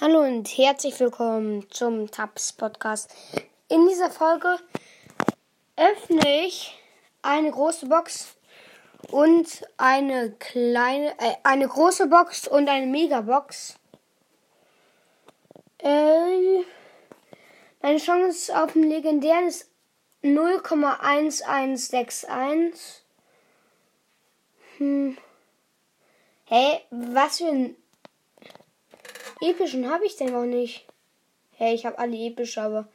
Hallo und herzlich willkommen zum Tabs Podcast. In dieser Folge öffne ich eine große Box und eine kleine, äh, eine große Box und eine Megabox. Äh, meine Chance auf den legendären ist 0,1161. Hm. Hä, was für ein Epischen habe ich denn noch nicht. Hey, ich habe alle epische, aber.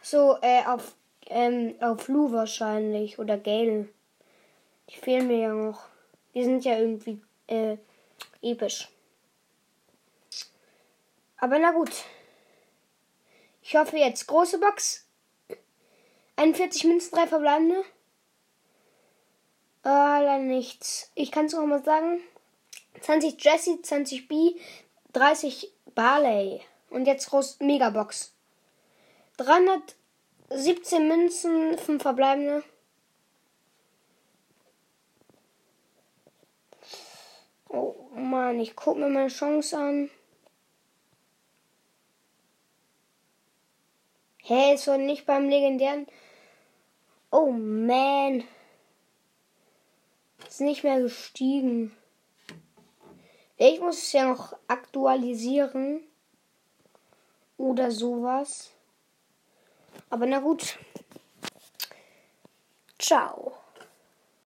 So, äh, auf, ähm, auf Lu wahrscheinlich. Oder Gale. Die fehlen mir ja noch. Die sind ja irgendwie, äh, episch. Aber na gut. Ich hoffe jetzt große Box. 41 Münzen, 3 verbleibende. Äh, leider nichts. Ich kann es noch mal sagen. 20 Jesse, 20 B, 30 Barley. Und jetzt groß Megabox. 317 Münzen, 5 verbleibende. Oh Mann, ich guck mir meine Chance an. Hä, hey, ist doch nicht beim legendären. Oh man. Ist nicht mehr gestiegen. Ich muss es ja noch aktualisieren. Oder sowas. Aber na gut. Ciao.